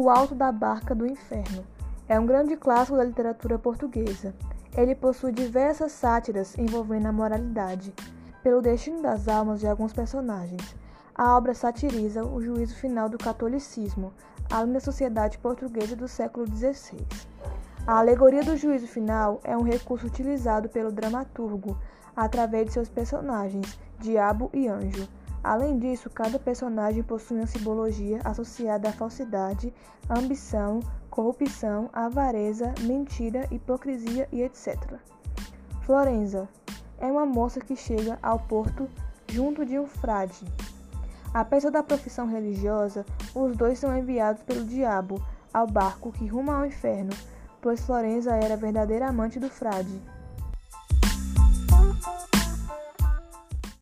O Alto da Barca do Inferno é um grande clássico da literatura portuguesa. Ele possui diversas sátiras envolvendo a moralidade, pelo destino das almas de alguns personagens. A obra satiriza o juízo final do catolicismo, além da sociedade portuguesa do século XVI. A alegoria do juízo final é um recurso utilizado pelo dramaturgo através de seus personagens, diabo e anjo. Além disso, cada personagem possui uma simbologia associada à falsidade, ambição, corrupção, avareza, mentira, hipocrisia e etc. Florenza é uma moça que chega ao porto junto de um frade. Apesar da profissão religiosa, os dois são enviados pelo diabo ao barco que ruma ao inferno, pois Florenza era a verdadeira amante do frade.